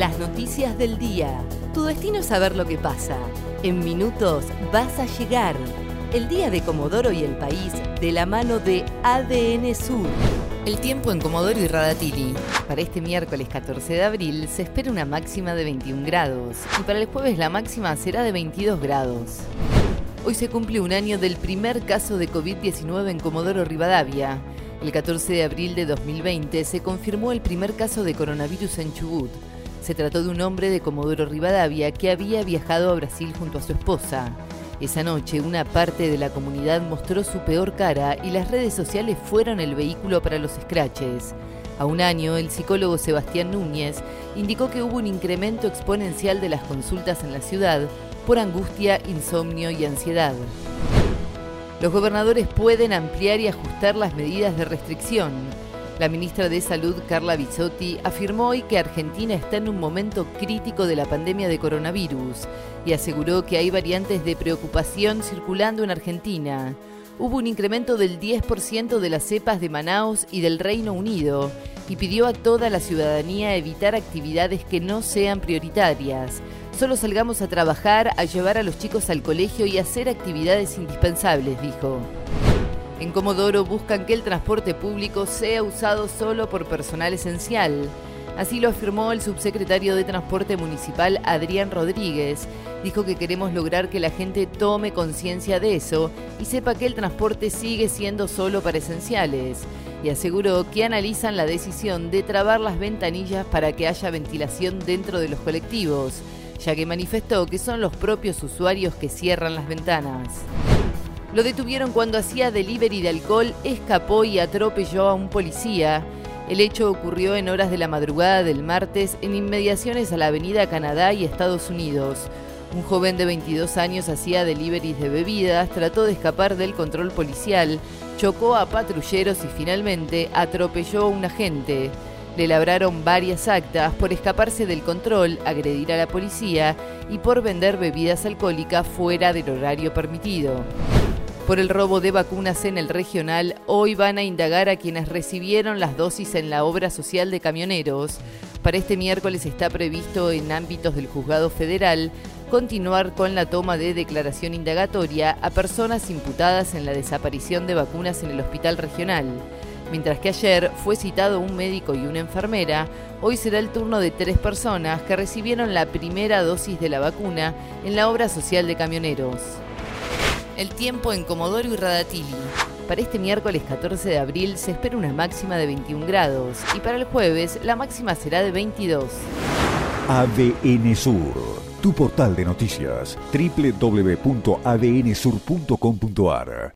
Las noticias del día. Tu destino es saber lo que pasa. En minutos vas a llegar. El día de Comodoro y el país de la mano de ADN Sur. El tiempo en Comodoro y Radatili. Para este miércoles 14 de abril se espera una máxima de 21 grados y para el jueves la máxima será de 22 grados. Hoy se cumple un año del primer caso de COVID-19 en Comodoro Rivadavia. El 14 de abril de 2020 se confirmó el primer caso de coronavirus en Chubut. Se trató de un hombre de Comodoro Rivadavia que había viajado a Brasil junto a su esposa. Esa noche una parte de la comunidad mostró su peor cara y las redes sociales fueron el vehículo para los scratches. A un año, el psicólogo Sebastián Núñez indicó que hubo un incremento exponencial de las consultas en la ciudad por angustia, insomnio y ansiedad. Los gobernadores pueden ampliar y ajustar las medidas de restricción. La ministra de Salud, Carla Bizzotti, afirmó hoy que Argentina está en un momento crítico de la pandemia de coronavirus y aseguró que hay variantes de preocupación circulando en Argentina. Hubo un incremento del 10% de las cepas de Manaus y del Reino Unido y pidió a toda la ciudadanía evitar actividades que no sean prioritarias. Solo salgamos a trabajar, a llevar a los chicos al colegio y hacer actividades indispensables, dijo. En Comodoro buscan que el transporte público sea usado solo por personal esencial. Así lo afirmó el subsecretario de Transporte Municipal Adrián Rodríguez. Dijo que queremos lograr que la gente tome conciencia de eso y sepa que el transporte sigue siendo solo para esenciales. Y aseguró que analizan la decisión de trabar las ventanillas para que haya ventilación dentro de los colectivos ya que manifestó que son los propios usuarios que cierran las ventanas. Lo detuvieron cuando hacía delivery de alcohol, escapó y atropelló a un policía. El hecho ocurrió en horas de la madrugada del martes en inmediaciones a la avenida Canadá y Estados Unidos. Un joven de 22 años hacía deliveries de bebidas, trató de escapar del control policial, chocó a patrulleros y finalmente atropelló a un agente. Le labraron varias actas por escaparse del control, agredir a la policía y por vender bebidas alcohólicas fuera del horario permitido. Por el robo de vacunas en el regional, hoy van a indagar a quienes recibieron las dosis en la obra social de camioneros. Para este miércoles está previsto en ámbitos del juzgado federal continuar con la toma de declaración indagatoria a personas imputadas en la desaparición de vacunas en el hospital regional. Mientras que ayer fue citado un médico y una enfermera, hoy será el turno de tres personas que recibieron la primera dosis de la vacuna en la obra social de camioneros. El tiempo en Comodoro y Radatili. Para este miércoles 14 de abril se espera una máxima de 21 grados y para el jueves la máxima será de 22. ADN Sur, tu portal de noticias, www.adnsur.com.ar